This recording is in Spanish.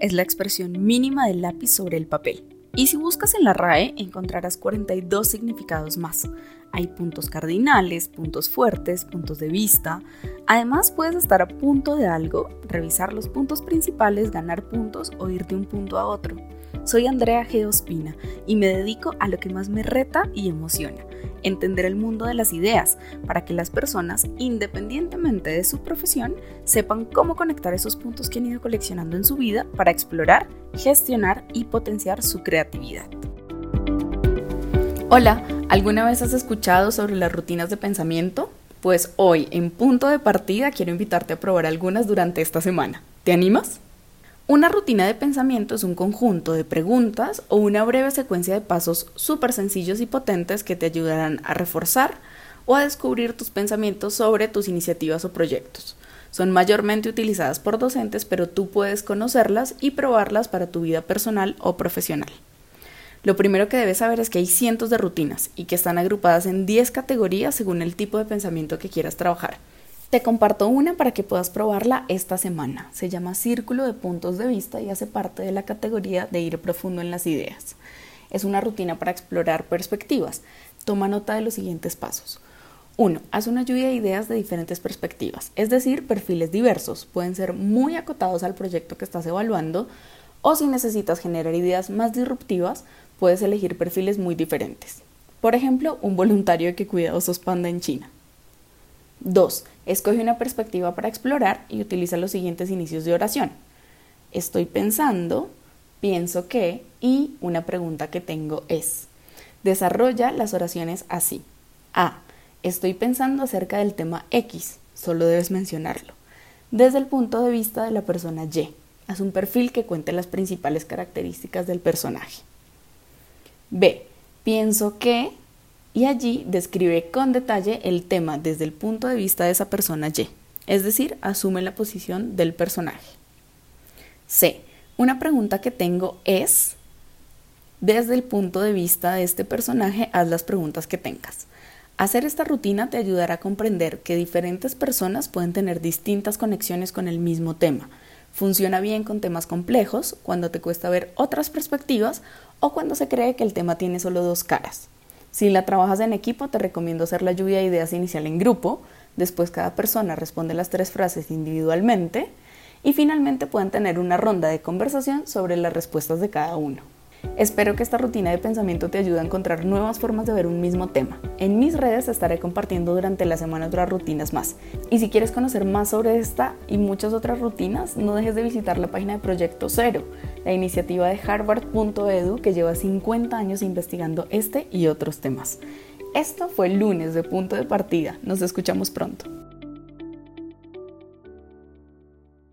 es la expresión mínima del lápiz sobre el papel. Y si buscas en la RAE encontrarás 42 significados más. Hay puntos cardinales, puntos fuertes, puntos de vista. Además puedes estar a punto de algo, revisar los puntos principales, ganar puntos o ir de un punto a otro. Soy Andrea G. Ospina y me dedico a lo que más me reta y emociona, entender el mundo de las ideas para que las personas, independientemente de su profesión, sepan cómo conectar esos puntos que han ido coleccionando en su vida para explorar, gestionar y potenciar su creatividad. Hola, ¿alguna vez has escuchado sobre las rutinas de pensamiento? Pues hoy, en punto de partida, quiero invitarte a probar algunas durante esta semana. ¿Te animas? Una rutina de pensamiento es un conjunto de preguntas o una breve secuencia de pasos súper sencillos y potentes que te ayudarán a reforzar o a descubrir tus pensamientos sobre tus iniciativas o proyectos. Son mayormente utilizadas por docentes, pero tú puedes conocerlas y probarlas para tu vida personal o profesional. Lo primero que debes saber es que hay cientos de rutinas y que están agrupadas en 10 categorías según el tipo de pensamiento que quieras trabajar. Te comparto una para que puedas probarla esta semana. Se llama Círculo de Puntos de Vista y hace parte de la categoría de ir profundo en las ideas. Es una rutina para explorar perspectivas. Toma nota de los siguientes pasos. 1. Haz una lluvia de ideas de diferentes perspectivas, es decir, perfiles diversos. Pueden ser muy acotados al proyecto que estás evaluando o si necesitas generar ideas más disruptivas, puedes elegir perfiles muy diferentes. Por ejemplo, un voluntario que cuida osos panda en China. 2. Escoge una perspectiva para explorar y utiliza los siguientes inicios de oración. Estoy pensando, pienso que y una pregunta que tengo es. Desarrolla las oraciones así. A. Estoy pensando acerca del tema X, solo debes mencionarlo. Desde el punto de vista de la persona Y. Haz un perfil que cuente las principales características del personaje. B. Pienso que y allí describe con detalle el tema desde el punto de vista de esa persona Y, es decir, asume la posición del personaje. C. Una pregunta que tengo es, desde el punto de vista de este personaje, haz las preguntas que tengas. Hacer esta rutina te ayudará a comprender que diferentes personas pueden tener distintas conexiones con el mismo tema. Funciona bien con temas complejos, cuando te cuesta ver otras perspectivas o cuando se cree que el tema tiene solo dos caras. Si la trabajas en equipo, te recomiendo hacer la lluvia de ideas inicial en grupo, después cada persona responde las tres frases individualmente y finalmente pueden tener una ronda de conversación sobre las respuestas de cada uno. Espero que esta rutina de pensamiento te ayude a encontrar nuevas formas de ver un mismo tema. En mis redes estaré compartiendo durante la semana otras rutinas más. Y si quieres conocer más sobre esta y muchas otras rutinas, no dejes de visitar la página de Proyecto Cero, la iniciativa de harvard.edu que lleva 50 años investigando este y otros temas. Esto fue el lunes de punto de partida. Nos escuchamos pronto.